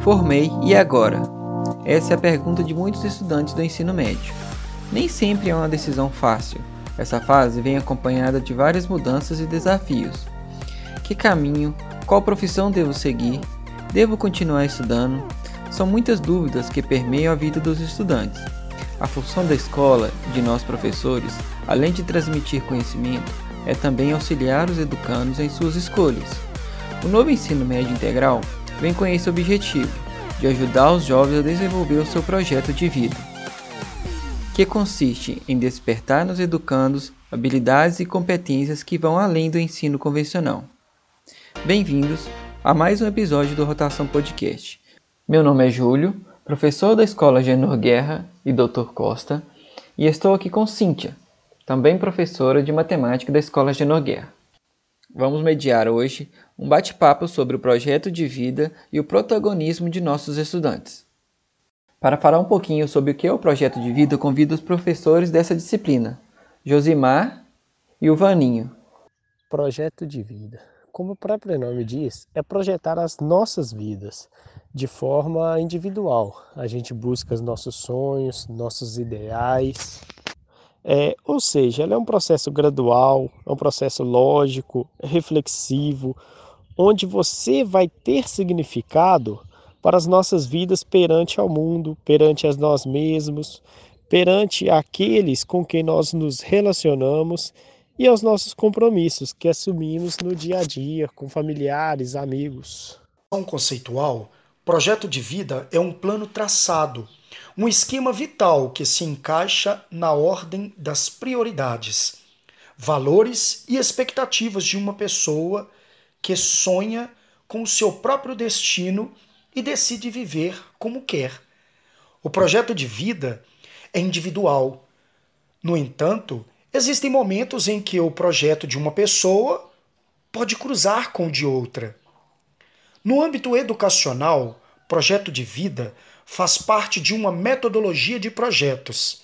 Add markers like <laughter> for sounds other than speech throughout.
Formei e agora? Essa é a pergunta de muitos estudantes do ensino médio. Nem sempre é uma decisão fácil. Essa fase vem acompanhada de várias mudanças e desafios. Que caminho, qual profissão devo seguir? Devo continuar estudando? São muitas dúvidas que permeiam a vida dos estudantes. A função da escola, de nós professores, além de transmitir conhecimento, é também auxiliar os educandos em suas escolhas. O novo ensino médio integral vem com esse objetivo, de ajudar os jovens a desenvolver o seu projeto de vida, que consiste em despertar nos educandos habilidades e competências que vão além do ensino convencional. Bem-vindos a mais um episódio do Rotação Podcast. Meu nome é Júlio, professor da Escola Genor Guerra e Dr. Costa, e estou aqui com Cíntia, também professora de matemática da Escola Genor Guerra. Vamos mediar hoje um bate-papo sobre o projeto de vida e o protagonismo de nossos estudantes. Para falar um pouquinho sobre o que é o projeto de vida, convido os professores dessa disciplina, Josimar e o Vaninho. Projeto de vida, como o próprio nome diz, é projetar as nossas vidas de forma individual. A gente busca os nossos sonhos, nossos ideais, é, ou seja, ela é um processo gradual, é um processo lógico, reflexivo, onde você vai ter significado para as nossas vidas perante ao mundo, perante a nós mesmos, perante aqueles com quem nós nos relacionamos e aos nossos compromissos que assumimos no dia a dia com familiares, amigos. Um conceitual, projeto de vida é um plano traçado um esquema vital que se encaixa na ordem das prioridades, valores e expectativas de uma pessoa que sonha com o seu próprio destino e decide viver como quer. O projeto de vida é individual. No entanto, existem momentos em que o projeto de uma pessoa pode cruzar com o de outra. No âmbito educacional, projeto de vida faz parte de uma metodologia de projetos,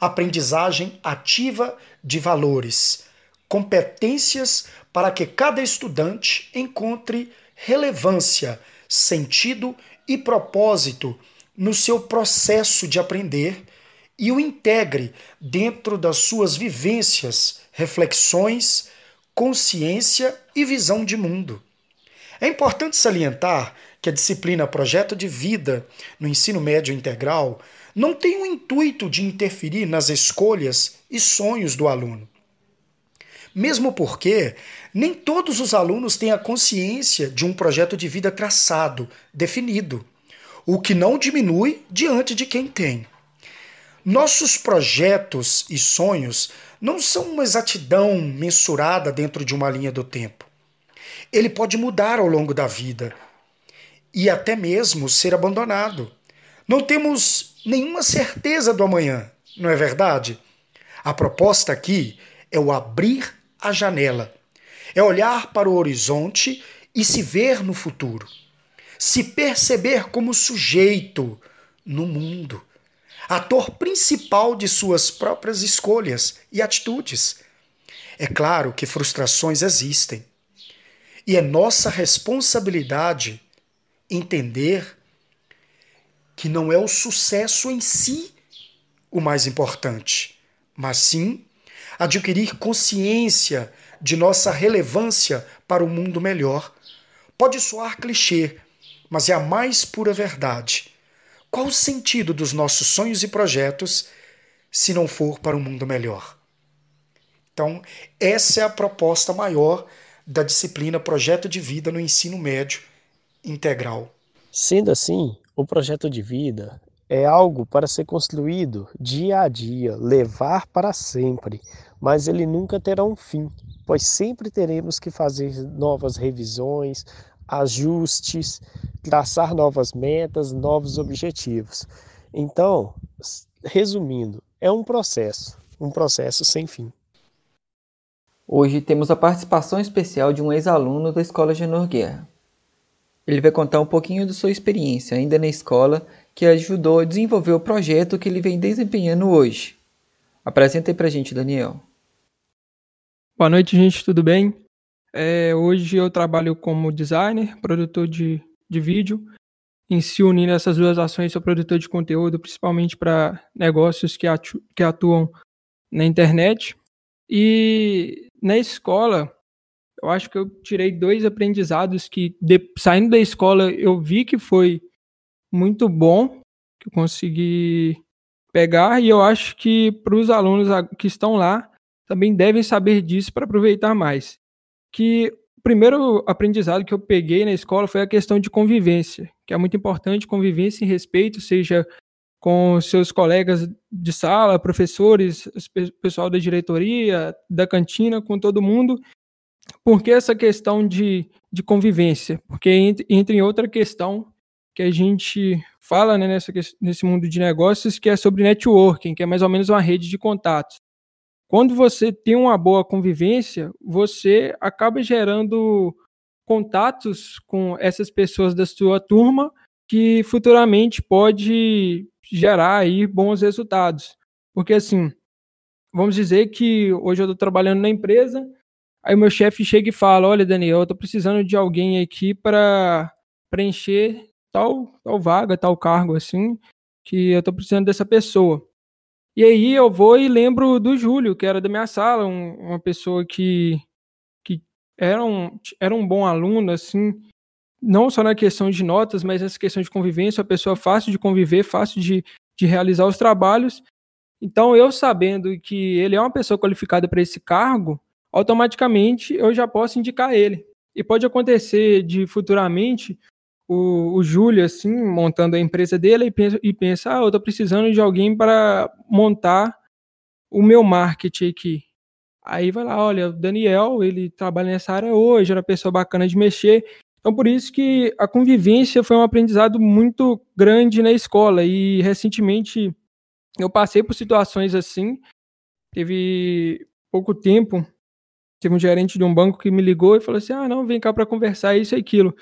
aprendizagem ativa de valores, competências para que cada estudante encontre relevância, sentido e propósito no seu processo de aprender e o integre dentro das suas vivências, reflexões, consciência e visão de mundo. É importante salientar que a disciplina Projeto de Vida no ensino médio integral não tem o intuito de interferir nas escolhas e sonhos do aluno. Mesmo porque nem todos os alunos têm a consciência de um projeto de vida traçado, definido, o que não diminui diante de quem tem. Nossos projetos e sonhos não são uma exatidão mensurada dentro de uma linha do tempo. Ele pode mudar ao longo da vida, e até mesmo ser abandonado. Não temos nenhuma certeza do amanhã, não é verdade? A proposta aqui é o abrir a janela, é olhar para o horizonte e se ver no futuro, se perceber como sujeito no mundo, ator principal de suas próprias escolhas e atitudes. É claro que frustrações existem. E é nossa responsabilidade entender que não é o sucesso em si o mais importante, mas sim adquirir consciência de nossa relevância para o um mundo melhor. Pode soar clichê, mas é a mais pura verdade. Qual o sentido dos nossos sonhos e projetos se não for para um mundo melhor? Então, essa é a proposta maior da disciplina Projeto de Vida no ensino médio integral. Sendo assim, o projeto de vida é algo para ser construído dia a dia, levar para sempre, mas ele nunca terá um fim, pois sempre teremos que fazer novas revisões, ajustes, traçar novas metas, novos objetivos. Então, resumindo, é um processo, um processo sem fim. Hoje temos a participação especial de um ex-aluno da Escola Genor Guerra. Ele vai contar um pouquinho de sua experiência ainda na escola que ajudou a desenvolver o projeto que ele vem desempenhando hoje. Apresenta aí pra gente, Daniel. Boa noite, gente, tudo bem? É, hoje eu trabalho como designer, produtor de, de vídeo em se unir nessas duas ações, sou produtor de conteúdo, principalmente para negócios que, atu que atuam na internet. E na escola, eu acho que eu tirei dois aprendizados que, de, saindo da escola, eu vi que foi muito bom, que eu consegui pegar, e eu acho que para os alunos que estão lá também devem saber disso para aproveitar mais. Que o primeiro aprendizado que eu peguei na escola foi a questão de convivência, que é muito importante, convivência e respeito, seja com seus colegas de sala, professores, pessoal da diretoria, da cantina, com todo mundo. Por que essa questão de, de convivência? Porque entra em outra questão que a gente fala né, nessa, nesse mundo de negócios, que é sobre networking, que é mais ou menos uma rede de contatos. Quando você tem uma boa convivência, você acaba gerando contatos com essas pessoas da sua turma que futuramente pode gerar aí bons resultados. Porque assim, vamos dizer que hoje eu estou trabalhando na empresa, aí o meu chefe chega e fala: Olha, Daniel, eu estou precisando de alguém aqui para preencher tal, tal vaga, tal cargo, assim, que eu estou precisando dessa pessoa. E aí eu vou e lembro do Júlio, que era da minha sala, um, uma pessoa que, que era, um, era um bom aluno, assim, não só na questão de notas, mas nessa questão de convivência, uma pessoa fácil de conviver, fácil de, de realizar os trabalhos. Então, eu sabendo que ele é uma pessoa qualificada para esse cargo, automaticamente eu já posso indicar ele. E pode acontecer de futuramente o, o Júlio, assim, montando a empresa dele e pensa, e pensa ah, eu estou precisando de alguém para montar o meu marketing aqui. Aí vai lá, olha, o Daniel, ele trabalha nessa área hoje, era uma pessoa bacana de mexer, então, por isso que a convivência foi um aprendizado muito grande na escola. E recentemente eu passei por situações assim. Teve pouco tempo, teve um gerente de um banco que me ligou e falou assim: ah, não, vem cá para conversar isso e aquilo.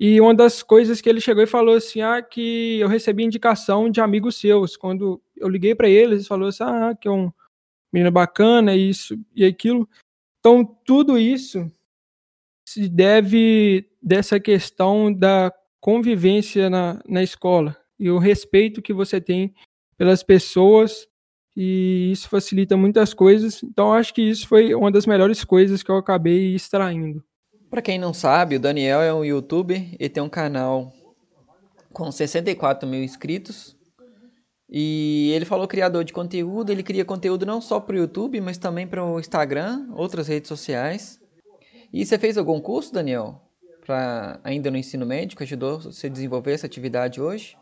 E uma das coisas que ele chegou e falou assim: ah, que eu recebi indicação de amigos seus. Quando eu liguei para eles, ele falou assim: ah, que é um menino bacana, isso e aquilo. Então, tudo isso se deve dessa questão da convivência na, na escola e o respeito que você tem pelas pessoas e isso facilita muitas coisas. Então acho que isso foi uma das melhores coisas que eu acabei extraindo. Para quem não sabe, o Daniel é um youtuber e tem um canal com 64 mil inscritos. E ele falou criador de conteúdo, ele cria conteúdo não só para o YouTube, mas também para o Instagram, outras redes sociais. E você fez algum curso, Daniel? Para ainda no ensino médio, que ajudou você a desenvolver essa atividade hoje?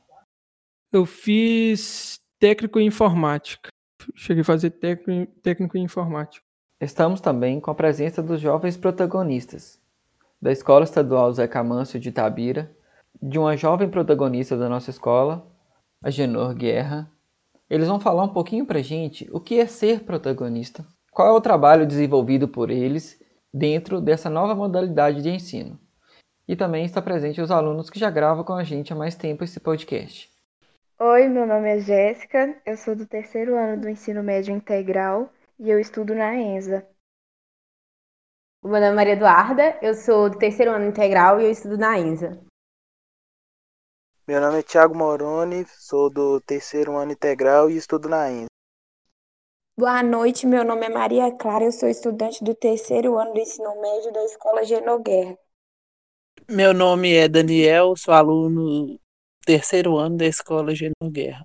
Eu fiz técnico em informática. Cheguei a fazer técnico, em informática. Estamos também com a presença dos jovens protagonistas da Escola Estadual Zé Camâncio de Itabira, de uma jovem protagonista da nossa escola, a Genor Guerra. Eles vão falar um pouquinho pra gente o que é ser protagonista, qual é o trabalho desenvolvido por eles dentro dessa nova modalidade de ensino. E também está presente os alunos que já gravam com a gente há mais tempo esse podcast. Oi, meu nome é Jéssica, eu sou do terceiro ano do ensino médio integral e eu estudo na ENSA. O meu nome é Maria Eduarda, eu sou do terceiro ano integral e eu estudo na ENSA. Meu nome é Thiago Moroni, sou do terceiro ano integral e estudo na ENSA. Boa noite, meu nome é Maria Clara, eu sou estudante do terceiro ano do ensino médio da Escola Genoguerra. Meu nome é Daniel, sou aluno terceiro ano da Escola Genoguerra.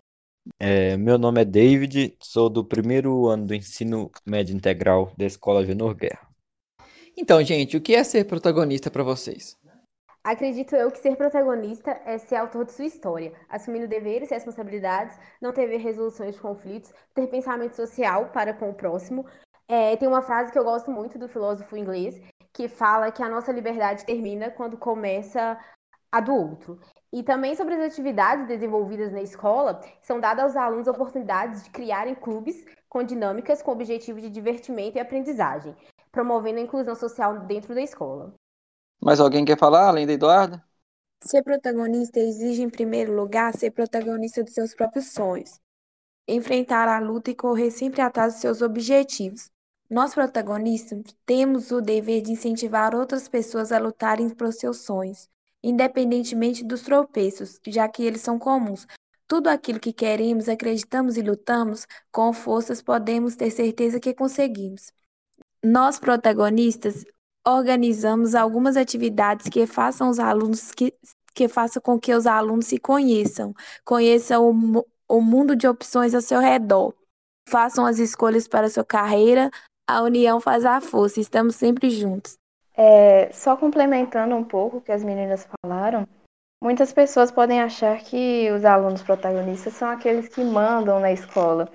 É, meu nome é David, sou do primeiro ano do ensino médio integral da Escola Genor Guerra. Então, gente, o que é ser protagonista para vocês? Acredito eu que ser protagonista é ser autor de sua história, assumindo deveres e responsabilidades, não ter resoluções de conflitos, ter pensamento social para com o próximo. É, tem uma frase que eu gosto muito do filósofo inglês, que fala que a nossa liberdade termina quando começa a do outro. E também sobre as atividades desenvolvidas na escola, são dadas aos alunos oportunidades de criarem clubes com dinâmicas com objetivo de divertimento e aprendizagem, promovendo a inclusão social dentro da escola. Mais alguém quer falar, além da Eduarda? Ser protagonista exige, em primeiro lugar, ser protagonista dos seus próprios sonhos, enfrentar a luta e correr sempre atrás dos seus objetivos. Nós, protagonistas, temos o dever de incentivar outras pessoas a lutarem por seus sonhos, independentemente dos tropeços, já que eles são comuns. Tudo aquilo que queremos, acreditamos e lutamos, com forças podemos ter certeza que conseguimos. Nós, protagonistas, organizamos algumas atividades que façam os alunos que, que façam com que os alunos se conheçam, conheçam o, o mundo de opções ao seu redor, façam as escolhas para a sua carreira. A união faz a força, estamos sempre juntos. É, só complementando um pouco o que as meninas falaram, muitas pessoas podem achar que os alunos protagonistas são aqueles que mandam na escola.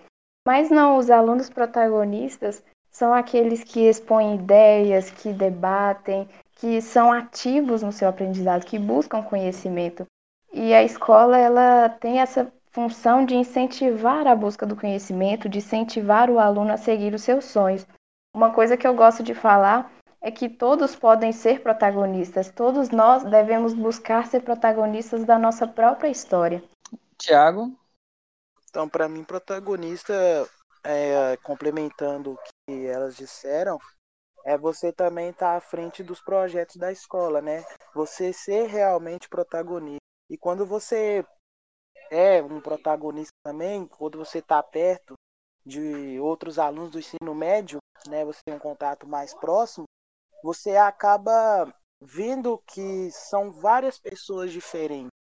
Mas não, os alunos protagonistas são aqueles que expõem ideias, que debatem, que são ativos no seu aprendizado, que buscam conhecimento. E a escola ela tem essa função de incentivar a busca do conhecimento, de incentivar o aluno a seguir os seus sonhos. Uma coisa que eu gosto de falar é que todos podem ser protagonistas, todos nós devemos buscar ser protagonistas da nossa própria história. Tiago? Então, para mim, protagonista, é, complementando o que elas disseram, é você também estar tá à frente dos projetos da escola, né? Você ser realmente protagonista. E quando você é um protagonista também, quando você está perto de outros alunos do ensino médio, né? Você tem um contato mais próximo, você acaba vendo que são várias pessoas diferentes,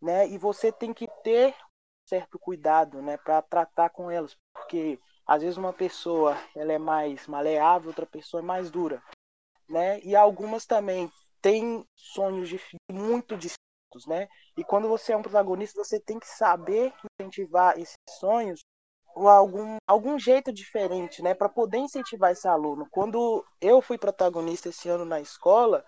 né? E você tem que ter certo cuidado, né, para tratar com elas, porque às vezes uma pessoa ela é mais maleável, outra pessoa é mais dura, né? E algumas também têm sonhos muito distintos, né? E quando você é um protagonista, você tem que saber incentivar esses sonhos algum algum jeito diferente, né, para poder incentivar esse aluno. Quando eu fui protagonista esse ano na escola,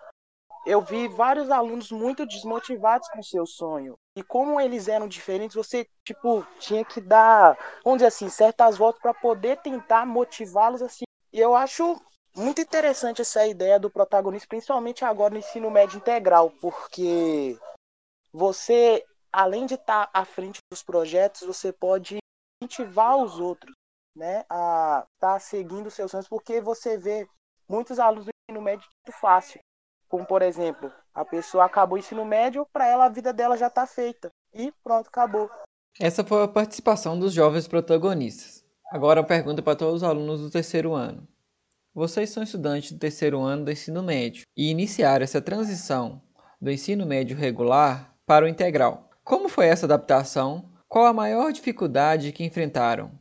eu vi vários alunos muito desmotivados com seu sonho. E como eles eram diferentes, você, tipo, tinha que dar, vamos dizer assim, certas voltas para poder tentar motivá-los assim. E eu acho muito interessante essa ideia do protagonista, principalmente agora no ensino médio integral, porque você, além de estar tá à frente dos projetos, você pode incentivar os outros, né, a estar tá seguindo seus sonhos, porque você vê muitos alunos do ensino médio muito fácil como, por exemplo, a pessoa acabou o ensino médio, para ela a vida dela já está feita. E pronto, acabou. Essa foi a participação dos jovens protagonistas. Agora a pergunta para todos os alunos do terceiro ano. Vocês são estudantes do terceiro ano do ensino médio e iniciaram essa transição do ensino médio regular para o integral. Como foi essa adaptação? Qual a maior dificuldade que enfrentaram?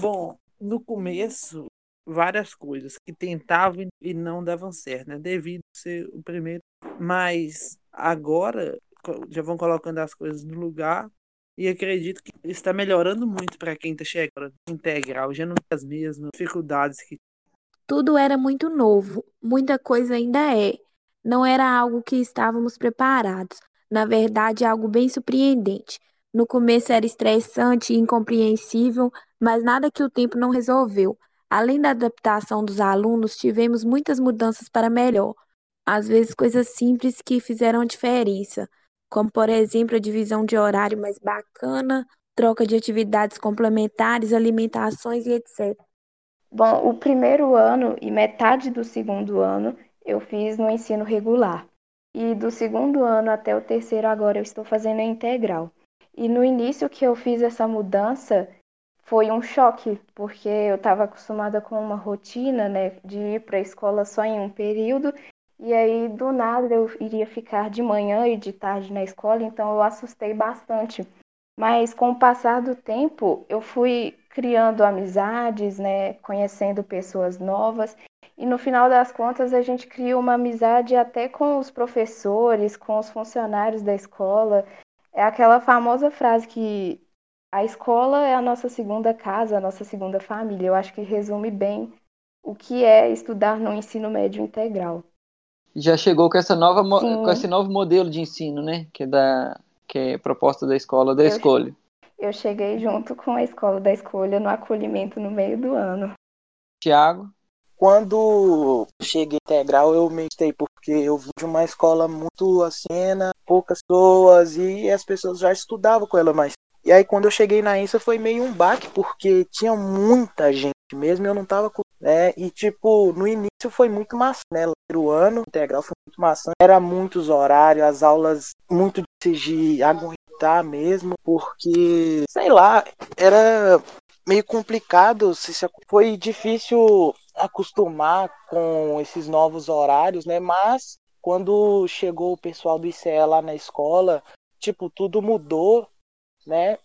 Bom, no começo várias coisas que tentavam e não davam certo, né? Devido ser o primeiro. Mas agora já vão colocando as coisas no lugar e acredito que está melhorando muito para quem está chegando integral, já não tem as mesmas dificuldades que tudo era muito novo, muita coisa ainda é. Não era algo que estávamos preparados. Na verdade, algo bem surpreendente. No começo era estressante e incompreensível, mas nada que o tempo não resolveu. Além da adaptação dos alunos, tivemos muitas mudanças para melhor. Às vezes, coisas simples que fizeram diferença, como, por exemplo, a divisão de horário mais bacana, troca de atividades complementares, alimentações e etc. Bom, o primeiro ano e metade do segundo ano eu fiz no ensino regular. E do segundo ano até o terceiro, agora eu estou fazendo a integral. E no início que eu fiz essa mudança, foi um choque, porque eu estava acostumada com uma rotina, né, de ir para a escola só em um período, e aí do nada eu iria ficar de manhã e de tarde na escola, então eu assustei bastante. Mas com o passar do tempo, eu fui criando amizades, né, conhecendo pessoas novas, e no final das contas a gente cria uma amizade até com os professores, com os funcionários da escola. É aquela famosa frase que a escola é a nossa segunda casa, a nossa segunda família. Eu acho que resume bem o que é estudar no ensino médio integral. Já chegou com essa nova com esse novo modelo de ensino, né? Que é da que é proposta da escola da eu, escolha. Eu cheguei junto com a escola da escolha no acolhimento no meio do ano. Tiago, quando cheguei integral eu me porque eu vim de uma escola muito acena, poucas pessoas e as pessoas já estudavam com ela mais e aí quando eu cheguei na INSA foi meio um baque, porque tinha muita gente mesmo, eu não estava né? E tipo, no início foi muito massa, né? O ano integral foi muito massa. Era muitos horários, as aulas muito de aguentar mesmo, porque, sei lá, era meio complicado, foi difícil acostumar com esses novos horários, né? Mas quando chegou o pessoal do ICE lá na escola, tipo, tudo mudou, né?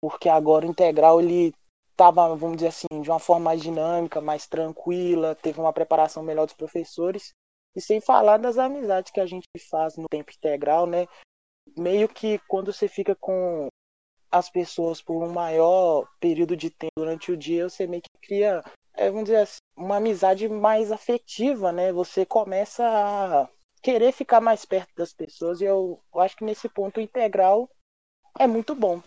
Porque agora o integral ele estava, vamos dizer assim, de uma forma mais dinâmica, mais tranquila, teve uma preparação melhor dos professores. E sem falar das amizades que a gente faz no tempo integral, né? Meio que quando você fica com as pessoas por um maior período de tempo durante o dia, você meio que cria, é, vamos dizer assim, uma amizade mais afetiva, né? Você começa a querer ficar mais perto das pessoas e eu, eu acho que nesse ponto integral é muito bom.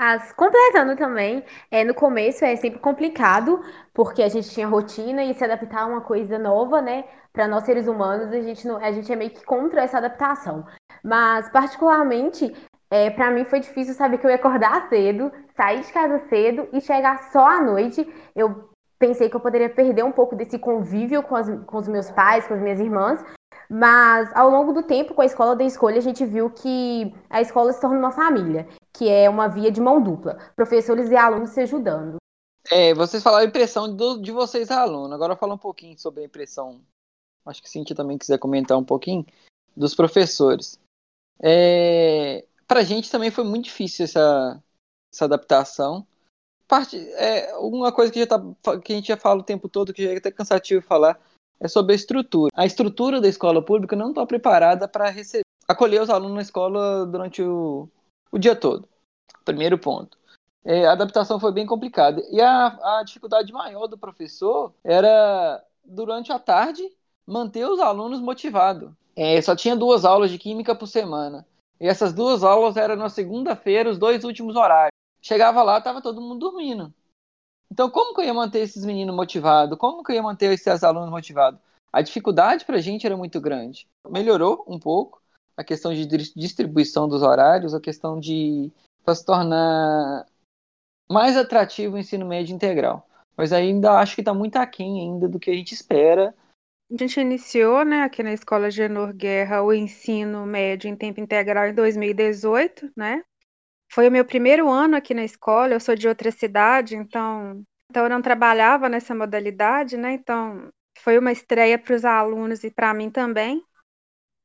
As, completando também, é, no começo é sempre complicado, porque a gente tinha rotina e se adaptar a uma coisa nova, né? Para nós seres humanos, a gente, não, a gente é meio que contra essa adaptação. Mas, particularmente, é, para mim foi difícil saber que eu ia acordar cedo, sair de casa cedo e chegar só à noite. Eu pensei que eu poderia perder um pouco desse convívio com, as, com os meus pais, com as minhas irmãs, mas ao longo do tempo, com a escola da escolha, a gente viu que a escola se torna uma família, que é uma via de mão dupla, professores e alunos se ajudando. É, vocês falaram a impressão do, de vocês, aluno. Agora fala um pouquinho sobre a impressão. Acho que Cintia também quiser comentar um pouquinho dos professores. É, Para a gente também foi muito difícil essa, essa adaptação. Parte, é, uma coisa que, já tá, que a gente já fala o tempo todo, que já é até cansativo falar, é sobre a estrutura. A estrutura da escola pública não está preparada para receber, acolher os alunos na escola durante o, o dia todo. Primeiro ponto. É, a adaptação foi bem complicada. E a, a dificuldade maior do professor era, durante a tarde, manter os alunos motivados. É, só tinha duas aulas de química por semana. E essas duas aulas eram na segunda-feira, os dois últimos horários. Chegava lá, estava todo mundo dormindo. Então, como que eu ia manter esses meninos motivados? Como que eu ia manter esses alunos motivados? A dificuldade para a gente era muito grande. Melhorou um pouco a questão de distribuição dos horários, a questão de se tornar mais atrativo o ensino médio integral. Mas ainda acho que está muito aquém ainda do que a gente espera. A gente iniciou, né, aqui na Escola Genor Guerra, o ensino médio em tempo integral em 2018, né? Foi o meu primeiro ano aqui na escola, eu sou de outra cidade, então, então eu não trabalhava nessa modalidade, né? Então foi uma estreia para os alunos e para mim também.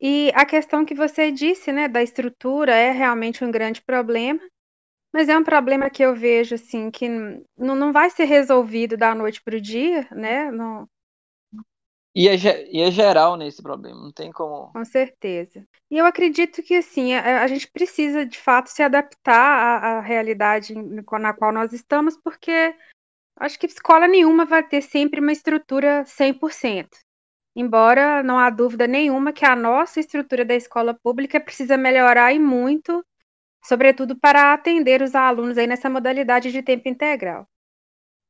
E a questão que você disse, né, da estrutura é realmente um grande problema, mas é um problema que eu vejo assim que não, não vai ser resolvido da noite para o dia, né? Não, e é, e é geral nesse problema, não tem como. Com certeza. E eu acredito que, assim, a, a gente precisa, de fato, se adaptar à, à realidade na qual nós estamos, porque acho que escola nenhuma vai ter sempre uma estrutura 100%. Embora não há dúvida nenhuma que a nossa estrutura da escola pública precisa melhorar e muito, sobretudo para atender os alunos aí nessa modalidade de tempo integral.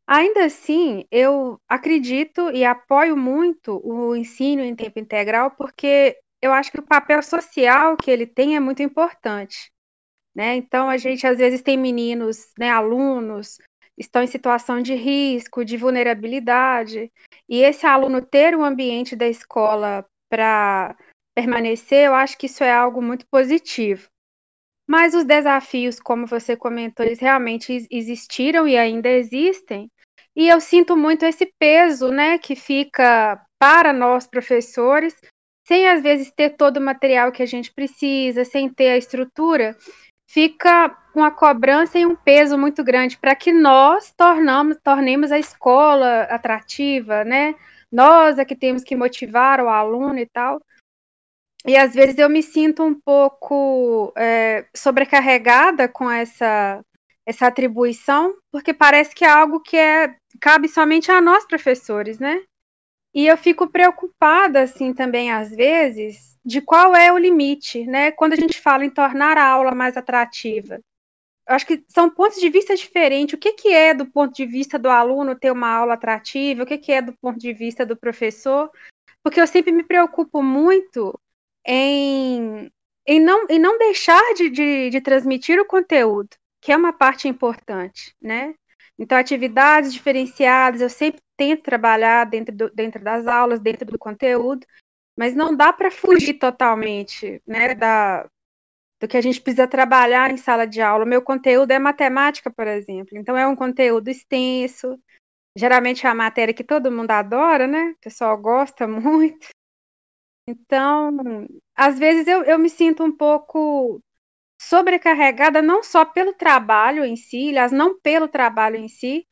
Ainda assim, eu acredito e apoio muito o ensino em tempo integral, porque eu acho que o papel social que ele tem é muito importante. Né? Então, a gente às vezes tem meninos, né, alunos, estão em situação de risco, de vulnerabilidade, e esse aluno ter um ambiente da escola para permanecer, eu acho que isso é algo muito positivo. Mas os desafios, como você comentou, eles realmente existiram e ainda existem. E eu sinto muito esse peso, né, que fica para nós professores, sem às vezes ter todo o material que a gente precisa, sem ter a estrutura, fica uma cobrança e um peso muito grande para que nós tornamos, tornemos a escola atrativa, né? Nós é que temos que motivar o aluno e tal. E às vezes eu me sinto um pouco é, sobrecarregada com essa, essa atribuição, porque parece que é algo que é, cabe somente a nós, professores, né? E eu fico preocupada, assim, também, às vezes, de qual é o limite, né? Quando a gente fala em tornar a aula mais atrativa. Eu acho que são pontos de vista diferentes. O que, que é do ponto de vista do aluno ter uma aula atrativa? O que, que é do ponto de vista do professor? Porque eu sempre me preocupo muito em, em, não, em não deixar de, de, de transmitir o conteúdo, que é uma parte importante, né? Então, atividades diferenciadas, eu sempre tento trabalhar dentro, do, dentro das aulas, dentro do conteúdo, mas não dá para fugir totalmente né, da, do que a gente precisa trabalhar em sala de aula. O meu conteúdo é matemática, por exemplo, então é um conteúdo extenso, geralmente é a matéria que todo mundo adora, né? O pessoal gosta <laughs> muito. Então, às vezes eu, eu me sinto um pouco sobrecarregada, não só pelo trabalho em si, aliás, não pelo trabalho em si,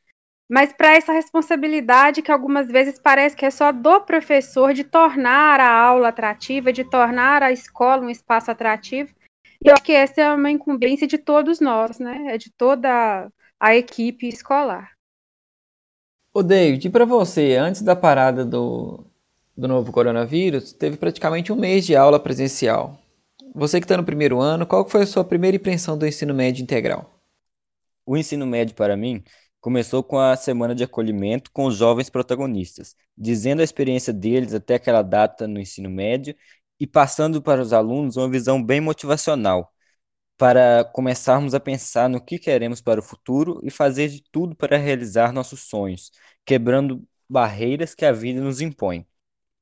mas para essa responsabilidade que algumas vezes parece que é só do professor de tornar a aula atrativa, de tornar a escola um espaço atrativo. E eu acho que essa é uma incumbência de todos nós, né? É de toda a equipe escolar. Ô David, e para você, antes da parada do, do novo coronavírus, teve praticamente um mês de aula presencial. Você que está no primeiro ano, qual foi a sua primeira impressão do ensino médio integral? O ensino médio, para mim, começou com a semana de acolhimento com os jovens protagonistas, dizendo a experiência deles até aquela data no ensino médio e passando para os alunos uma visão bem motivacional, para começarmos a pensar no que queremos para o futuro e fazer de tudo para realizar nossos sonhos, quebrando barreiras que a vida nos impõe.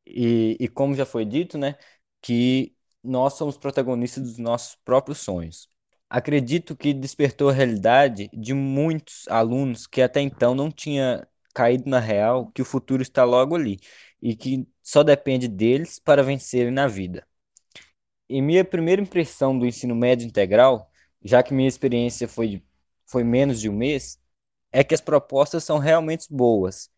E, e como já foi dito, né, que nós somos protagonistas dos nossos próprios sonhos. Acredito que despertou a realidade de muitos alunos que até então não tinha caído na real que o futuro está logo ali e que só depende deles para vencerem na vida. E minha primeira impressão do ensino médio integral, já que minha experiência foi, foi menos de um mês, é que as propostas são realmente boas.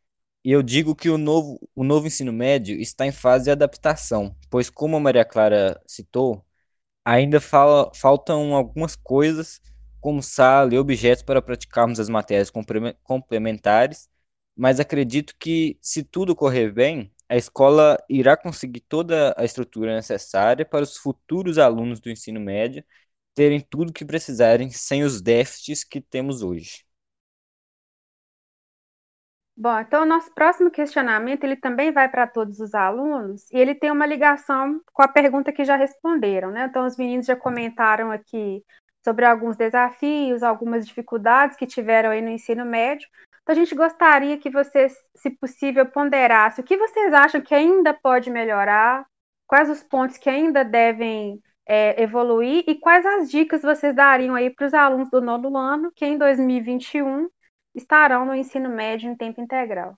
E eu digo que o novo, o novo ensino médio está em fase de adaptação, pois, como a Maria Clara citou, ainda fala, faltam algumas coisas, como sala e objetos para praticarmos as matérias complementares, mas acredito que, se tudo correr bem, a escola irá conseguir toda a estrutura necessária para os futuros alunos do ensino médio terem tudo que precisarem sem os déficits que temos hoje. Bom, então o nosso próximo questionamento ele também vai para todos os alunos e ele tem uma ligação com a pergunta que já responderam, né? Então os meninos já comentaram aqui sobre alguns desafios, algumas dificuldades que tiveram aí no ensino médio, então, a gente gostaria que vocês, se possível, ponderassem o que vocês acham que ainda pode melhorar, quais os pontos que ainda devem é, evoluir e quais as dicas vocês dariam aí para os alunos do nono ano que em 2021 estarão no ensino médio em tempo integral.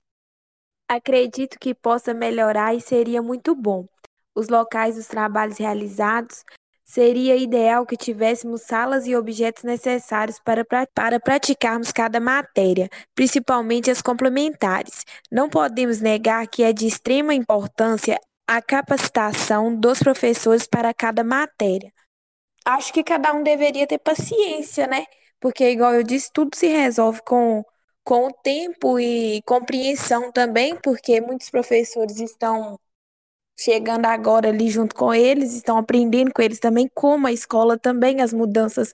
Acredito que possa melhorar e seria muito bom. Os locais dos trabalhos realizados Seria ideal que tivéssemos salas e objetos necessários para, para praticarmos cada matéria, principalmente as complementares. Não podemos negar que é de extrema importância a capacitação dos professores para cada matéria. Acho que cada um deveria ter paciência, né? Porque, igual eu disse, tudo se resolve com, com o tempo e compreensão também, porque muitos professores estão chegando agora ali junto com eles, estão aprendendo com eles também, como a escola também, as mudanças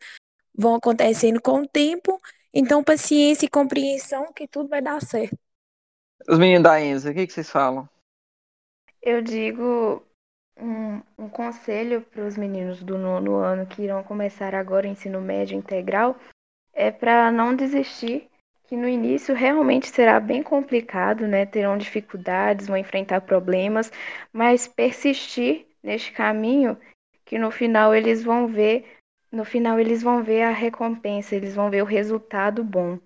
vão acontecendo com o tempo. Então, paciência e compreensão que tudo vai dar certo. Os meninos da Enza, o que, que vocês falam? Eu digo um, um conselho para os meninos do nono ano que irão começar agora o ensino médio integral é para não desistir que no início realmente será bem complicado, né? Terão dificuldades, vão enfrentar problemas, mas persistir neste caminho que no final eles vão ver, no final eles vão ver a recompensa, eles vão ver o resultado bom.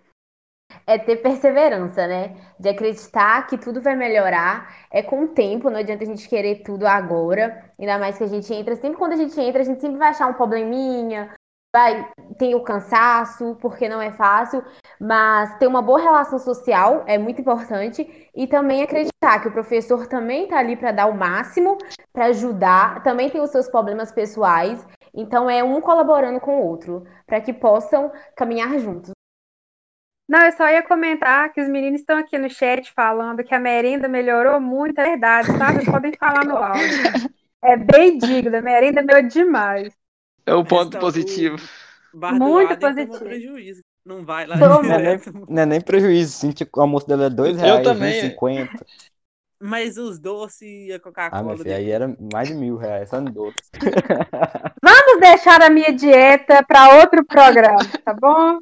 É ter perseverança, né? De acreditar que tudo vai melhorar. É com o tempo, não adianta a gente querer tudo agora. Ainda mais que a gente entra, sempre quando a gente entra, a gente sempre vai achar um probleminha, vai tem o cansaço, porque não é fácil, mas ter uma boa relação social é muito importante e também acreditar que o professor também está ali para dar o máximo, para ajudar, também tem os seus problemas pessoais, então é um colaborando com o outro, para que possam caminhar juntos. Não, eu só ia comentar que os meninos estão aqui no chat falando que a merenda melhorou muito, é verdade, sabe? Podem falar no áudio. <laughs> É bem digna, a merenda melhorou demais. É o ponto positivo. Muito positivo. Não vai lá não, é nem, não é nem prejuízo, sim. Tipo, o almoço dela é dois reais, Eu também. 50. Mas os doces e a Ah, Coca-Cola. meu filho, aí era mais de mil reais, só no doce. Vamos deixar a minha dieta para outro programa, tá bom?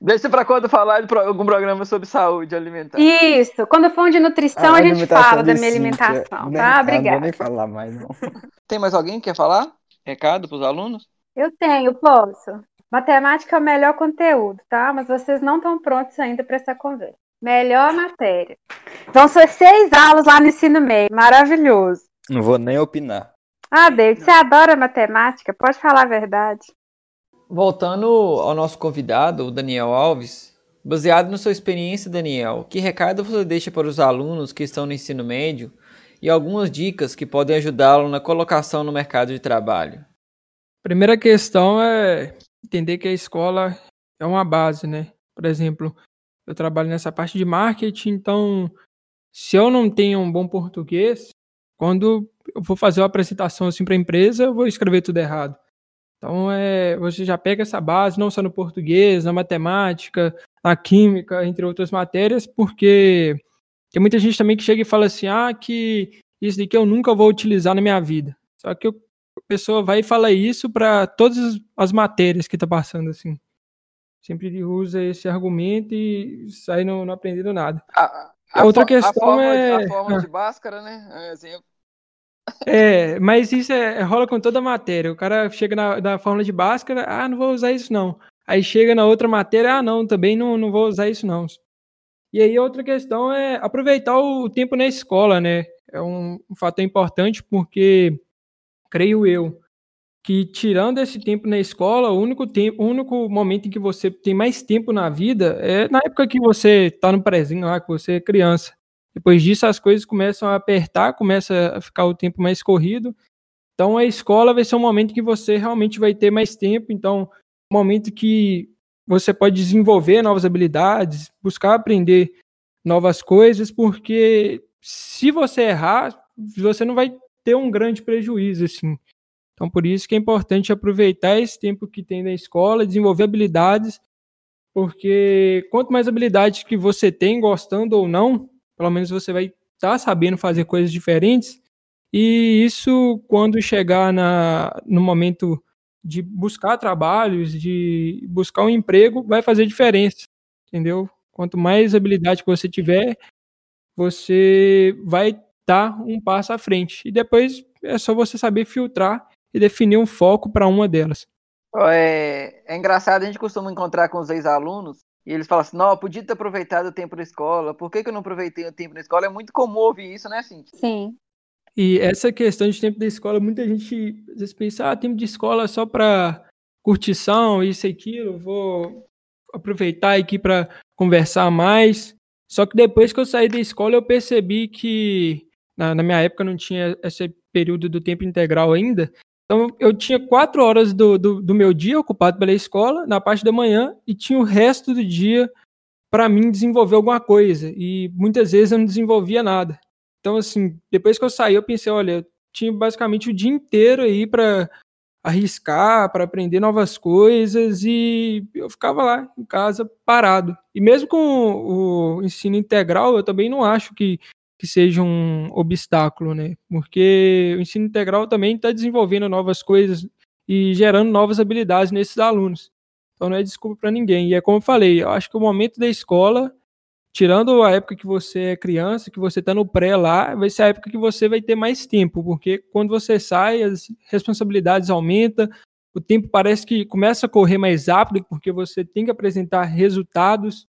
Deixa pra quando falar de algum programa sobre saúde alimentar. Isso, quando for de nutrição, a, a gente fala da minha alimentação, tá? Obrigada. Não vou nem falar mais, não. Tem mais alguém que quer falar? Recado pros alunos? Eu tenho, posso. Matemática é o melhor conteúdo, tá? Mas vocês não estão prontos ainda para essa conversa. Melhor matéria. Vão ser seis aulas lá no ensino médio. Maravilhoso. Não vou nem opinar. Ah, David, você adora matemática? Pode falar a verdade. Voltando ao nosso convidado, o Daniel Alves, baseado na sua experiência, Daniel, que recado você deixa para os alunos que estão no ensino médio e algumas dicas que podem ajudá-lo na colocação no mercado de trabalho? Primeira questão é entender que a escola é uma base, né? Por exemplo, eu trabalho nessa parte de marketing, então se eu não tenho um bom português, quando eu for fazer uma apresentação assim para a empresa, eu vou escrever tudo errado. Então, é, você já pega essa base, não só no português, na matemática, na química, entre outras matérias, porque tem muita gente também que chega e fala assim, ah, que isso daqui eu nunca vou utilizar na minha vida. Só que a pessoa vai e fala isso para todas as matérias que está passando, assim. Sempre usa esse argumento e sai não, não aprendendo nada. A, a outra questão a é. De, a fórmula de Bhaskara, né? É exemplo. <laughs> É, mas isso é, rola com toda a matéria. O cara chega na, na fórmula de Bhaskara, ah, não vou usar isso não. Aí chega na outra matéria, ah, não, também não, não vou usar isso não. E aí outra questão é aproveitar o tempo na escola, né? É um, fator importante porque, creio eu, que tirando esse tempo na escola, o único tempo, o único momento em que você tem mais tempo na vida é na época que você está no prezinho lá, que você é criança. Depois disso, as coisas começam a apertar, começa a ficar o tempo mais corrido. Então, a escola vai ser um momento que você realmente vai ter mais tempo. Então, momento que você pode desenvolver novas habilidades, buscar aprender novas coisas, porque se você errar, você não vai ter um grande prejuízo, assim. Então, por isso que é importante aproveitar esse tempo que tem na escola, desenvolver habilidades, porque quanto mais habilidades que você tem, gostando ou não, pelo menos você vai estar tá sabendo fazer coisas diferentes. E isso, quando chegar na, no momento de buscar trabalhos, de buscar um emprego, vai fazer diferença, entendeu? Quanto mais habilidade que você tiver, você vai estar tá um passo à frente. E depois é só você saber filtrar e definir um foco para uma delas. É, é engraçado, a gente costuma encontrar com os ex-alunos e eles falam assim, não, eu podia ter aproveitado o tempo na escola, por que, que eu não aproveitei o tempo na escola? É muito comum ouvir isso, né, Cintia? Sim. E essa questão de tempo da escola, muita gente às vezes pensa, ah, tempo de escola só para curtição, isso e aquilo, vou aproveitar aqui para conversar mais. Só que depois que eu saí da escola, eu percebi que na, na minha época não tinha esse período do tempo integral ainda, então, eu tinha quatro horas do, do, do, meu dia ocupado pela escola, na parte da manhã, e tinha o resto do dia para mim desenvolver alguma coisa. E muitas vezes eu não desenvolvia nada. Então, assim, depois que eu saí, eu pensei: olha, eu tinha basicamente o dia inteiro aí para arriscar, para aprender novas coisas, e eu ficava lá em casa parado. E mesmo com o ensino integral, eu também não acho que que seja um obstáculo, né? Porque o ensino integral também está desenvolvendo novas coisas e gerando novas habilidades nesses alunos. Então não é desculpa para ninguém. E é como eu falei, eu acho que o momento da escola, tirando a época que você é criança, que você está no pré lá, vai ser a época que você vai ter mais tempo, porque quando você sai, as responsabilidades aumentam, o tempo parece que começa a correr mais rápido, porque você tem que apresentar resultados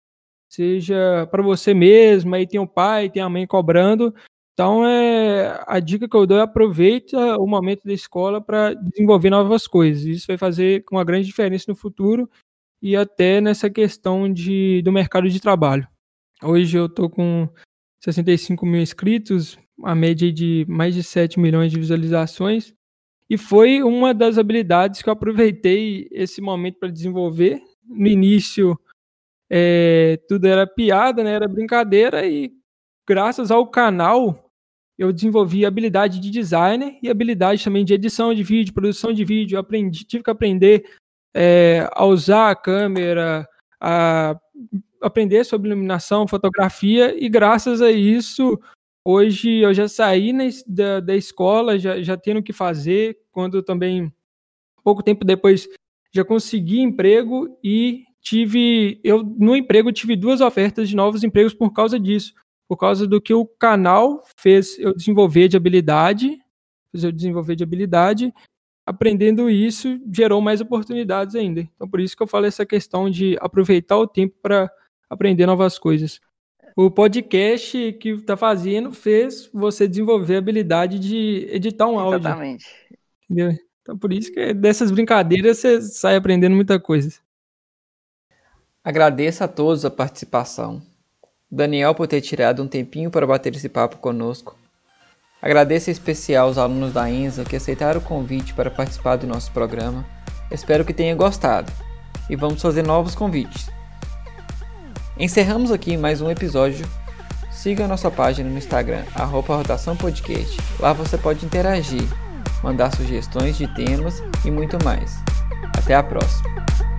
seja para você mesmo, aí tem o pai, tem a mãe cobrando. Então, é, a dica que eu dou é aproveita o momento da escola para desenvolver novas coisas. Isso vai fazer uma grande diferença no futuro e até nessa questão de, do mercado de trabalho. Hoje eu estou com 65 mil inscritos, a média de mais de 7 milhões de visualizações. E foi uma das habilidades que eu aproveitei esse momento para desenvolver. No início, é, tudo era piada, né? Era brincadeira e graças ao canal eu desenvolvi habilidade de designer e habilidade também de edição de vídeo, produção de vídeo. Aprendi, tive que aprender é, a usar a câmera, a aprender sobre iluminação, fotografia e graças a isso hoje eu já saí na, da, da escola, já, já tendo o que fazer, quando também pouco tempo depois já consegui emprego e tive, eu no emprego tive duas ofertas de novos empregos por causa disso, por causa do que o canal fez eu desenvolver de habilidade, fez eu desenvolver de habilidade, aprendendo isso gerou mais oportunidades ainda. Então por isso que eu falo essa questão de aproveitar o tempo para aprender novas coisas. O podcast que está fazendo fez você desenvolver a habilidade de editar um áudio. Exatamente. Entendeu? Então por isso que dessas brincadeiras você sai aprendendo muita coisa. Agradeço a todos a participação. Daniel por ter tirado um tempinho para bater esse papo conosco. Agradeço em especial aos alunos da INSA que aceitaram o convite para participar do nosso programa. Espero que tenha gostado e vamos fazer novos convites. Encerramos aqui mais um episódio. Siga a nossa página no Instagram, arroba Rotação Podcast. Lá você pode interagir, mandar sugestões de temas e muito mais. Até a próxima!